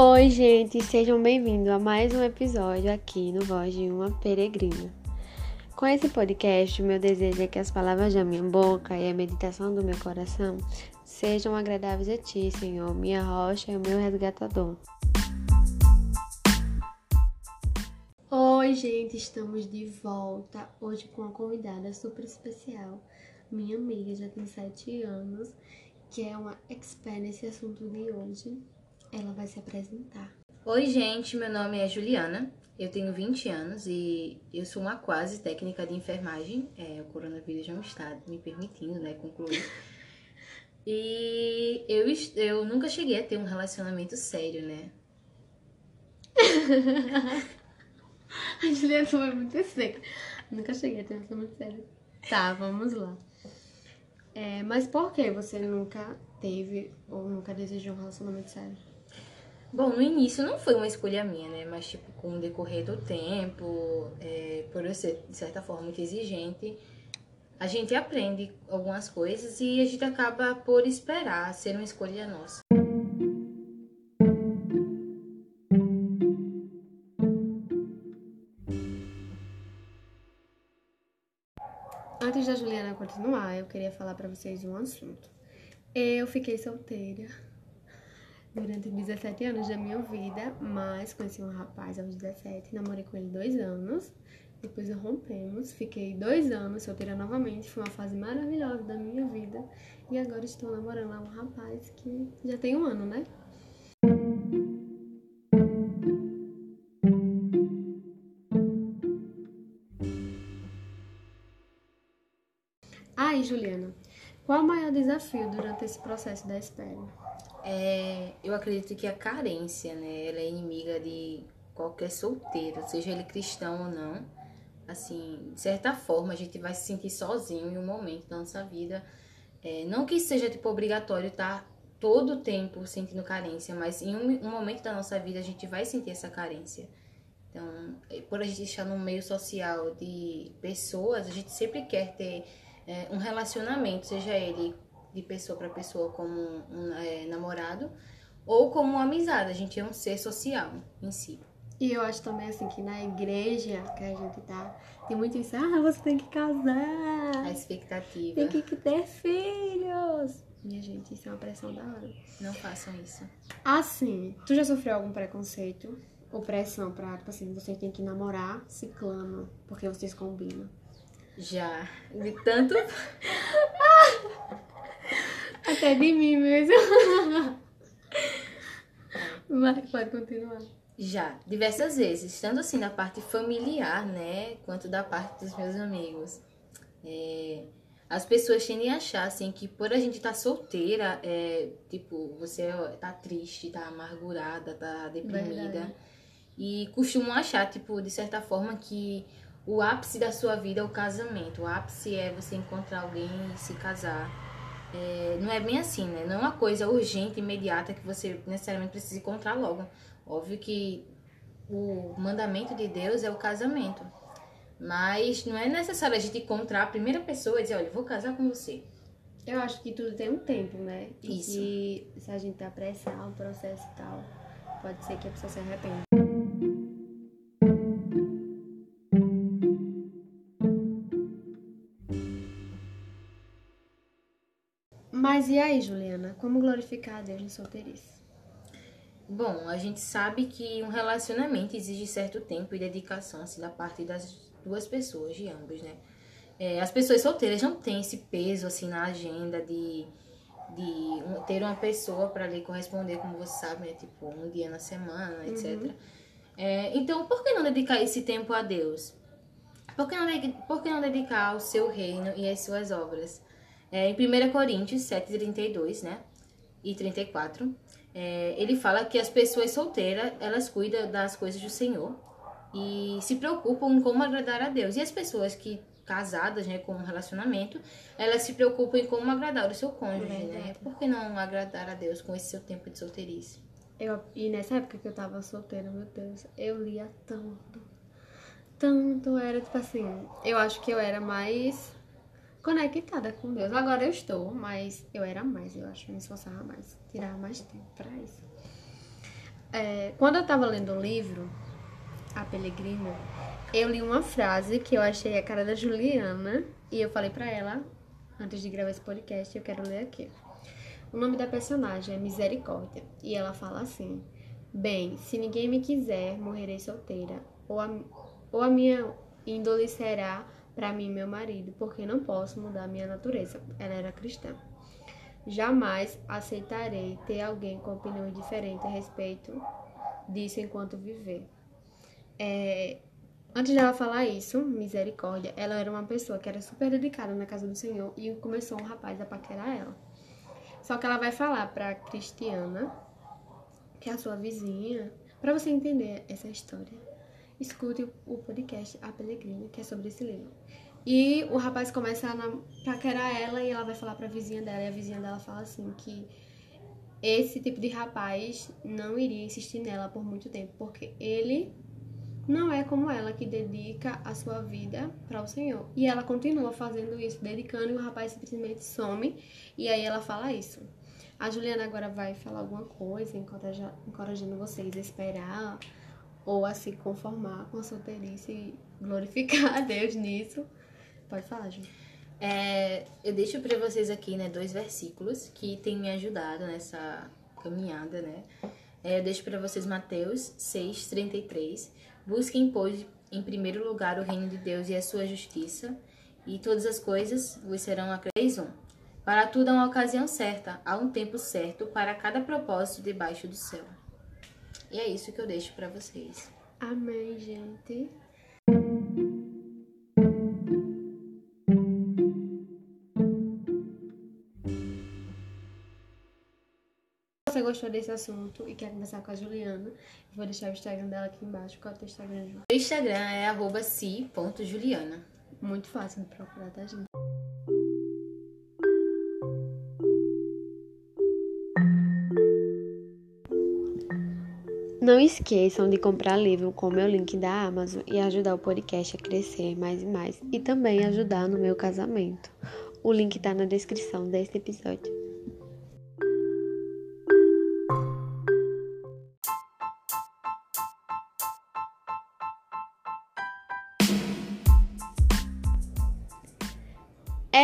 Oi, gente, sejam bem-vindos a mais um episódio aqui no Voz de uma Peregrina. Com esse podcast, meu desejo é que as palavras da minha boca e a meditação do meu coração sejam agradáveis a Ti, Senhor, minha rocha e o meu resgatador. Oi, gente, estamos de volta hoje com uma convidada super especial, minha amiga, já tem 7 anos, que é uma expert nesse assunto de hoje. Ela vai se apresentar. Oi, gente, meu nome é Juliana, eu tenho 20 anos e eu sou uma quase técnica de enfermagem. É, o coronavírus já não está me permitindo, né, concluir. E eu, eu nunca cheguei a ter um relacionamento sério, né? a Juliana foi muito seca. Nunca cheguei a ter um relacionamento sério. Tá, vamos lá. É, mas por que você nunca teve ou nunca desejou um relacionamento sério? Bom, no início não foi uma escolha minha, né? Mas, tipo, com o decorrer do tempo, é, por eu ser, de certa forma, muito exigente, a gente aprende algumas coisas e a gente acaba por esperar ser uma escolha nossa. Antes da Juliana continuar, eu queria falar para vocês um assunto. Eu fiquei solteira durante 17 anos da minha vida, mas conheci um rapaz aos 17, namorei com ele dois anos, depois rompemos, fiquei dois anos solteira novamente, foi uma fase maravilhosa da minha vida, e agora estou namorando um rapaz que já tem um ano, né? Aí, Juliana, qual o maior desafio durante esse processo da espera? É, eu acredito que a carência, né, ela é inimiga de qualquer solteiro, seja ele cristão ou não. Assim, de certa forma, a gente vai se sentir sozinho em um momento da nossa vida. É, não que seja, tipo, obrigatório estar tá todo o tempo sentindo carência, mas em um, um momento da nossa vida a gente vai sentir essa carência. Então, é, por a gente estar no meio social de pessoas, a gente sempre quer ter é, um relacionamento, seja ele de pessoa para pessoa como um é, namorado ou como uma amizade. A gente é um ser social em si. E eu acho também assim que na igreja que a gente tá, tem muito isso, ah, você tem que casar. A expectativa. Tem que ter filhos. Minha gente, isso é uma pressão da hora. Não façam isso. Assim, tu já sofreu algum preconceito ou pressão pra, tipo assim, você tem que namorar ciclano porque vocês combinam? Já. De tanto. Até de mim mesmo. Mas pode continuar. Já, diversas vezes, tanto assim da parte familiar, né, quanto da parte dos meus amigos. É, as pessoas tendem a achar, assim, que por a gente estar tá solteira, é, tipo, você tá triste, tá amargurada, tá deprimida. Verdade. E costumam achar, tipo, de certa forma, que o ápice da sua vida é o casamento. O ápice é você encontrar alguém e se casar. É, não é bem assim, né? Não é uma coisa urgente, imediata, que você necessariamente precisa encontrar logo. Óbvio que o mandamento de Deus é o casamento. Mas não é necessário a gente encontrar a primeira pessoa e dizer, olha, vou casar com você. Eu acho que tudo tem um tempo, né? E Isso. que se a gente apressar o processo e tal, pode ser que a pessoa se arrependa. Mas e aí, Juliana? Como glorificar a Deus na solteirice? Bom, a gente sabe que um relacionamento exige certo tempo e dedicação assim, da parte das duas pessoas, de ambos, né? É, as pessoas solteiras não têm esse peso assim na agenda de, de ter uma pessoa para lhe corresponder, como você sabe, né? Tipo, um dia na semana, etc. Uhum. É, então, por que não dedicar esse tempo a Deus? Por que não, por que não dedicar ao seu reino e às suas obras? É, em 1 Coríntios 7, 32 né, e 34, é, ele fala que as pessoas solteiras, elas cuidam das coisas do Senhor e se preocupam em como agradar a Deus. E as pessoas que casadas, né, com um relacionamento, elas se preocupam em como agradar o seu cônjuge, né? Por que não agradar a Deus com esse seu tempo de solteirice? Eu, e nessa época que eu tava solteira, meu Deus, eu lia tanto. Tanto era, tipo assim, eu acho que eu era mais conectada com Deus. Agora eu estou, mas eu era mais, eu acho, me esforçava mais, tirava mais tempo para isso. é, quando eu tava lendo o livro, A Pelegrina, eu li uma frase que eu achei a cara da Juliana e eu falei pra ela, antes de gravar esse podcast, eu quero ler aqui. O nome da personagem é Misericórdia e ela fala assim: Bem, se ninguém me quiser, morrerei solteira, ou a, ou a minha índole será para mim meu marido, porque não posso mudar minha natureza. Ela era cristã. Jamais aceitarei ter alguém com opiniões diferentes a respeito disso enquanto viver. É, antes de ela falar isso, misericórdia, ela era uma pessoa que era super dedicada na casa do Senhor e começou um rapaz a paquerar ela. Só que ela vai falar para Cristiana, que é a sua vizinha, para você entender essa história. Escute o podcast A Pelegrina, que é sobre esse livro. E o rapaz começa a paquerar ela e ela vai falar pra vizinha dela. E a vizinha dela fala assim que esse tipo de rapaz não iria insistir nela por muito tempo, porque ele não é como ela que dedica a sua vida para o Senhor. E ela continua fazendo isso, dedicando, e o rapaz simplesmente some. E aí ela fala isso. A Juliana agora vai falar alguma coisa, encorajando vocês a esperar ou a se conformar com a solteirice e glorificar a Deus nisso. Pode falar, Ju. É, eu deixo para vocês aqui, né, dois versículos que têm me ajudado nessa caminhada, né? É, eu deixo para vocês Mateus 6:33. Busquem, pois, em primeiro lugar o reino de Deus e a sua justiça, e todas as coisas vos serão acrescidas. Para tudo há uma ocasião certa, há um tempo certo para cada propósito debaixo do céu. E é isso que eu deixo para vocês. Amém, gente. Se você gostou desse assunto e quer conversar com a Juliana, vou deixar o Instagram dela aqui embaixo. Qual é o teu Instagram, Ju? O Instagram é si.juliana. Muito fácil de procurar, tá, gente? Não esqueçam de comprar livro com o meu link da Amazon e ajudar o podcast a crescer mais e mais. E também ajudar no meu casamento. O link está na descrição deste episódio.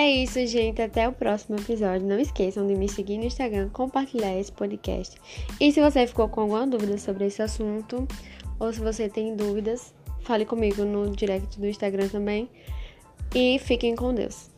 É isso, gente. Até o próximo episódio. Não esqueçam de me seguir no Instagram, compartilhar esse podcast. E se você ficou com alguma dúvida sobre esse assunto, ou se você tem dúvidas, fale comigo no direct do Instagram também. E fiquem com Deus.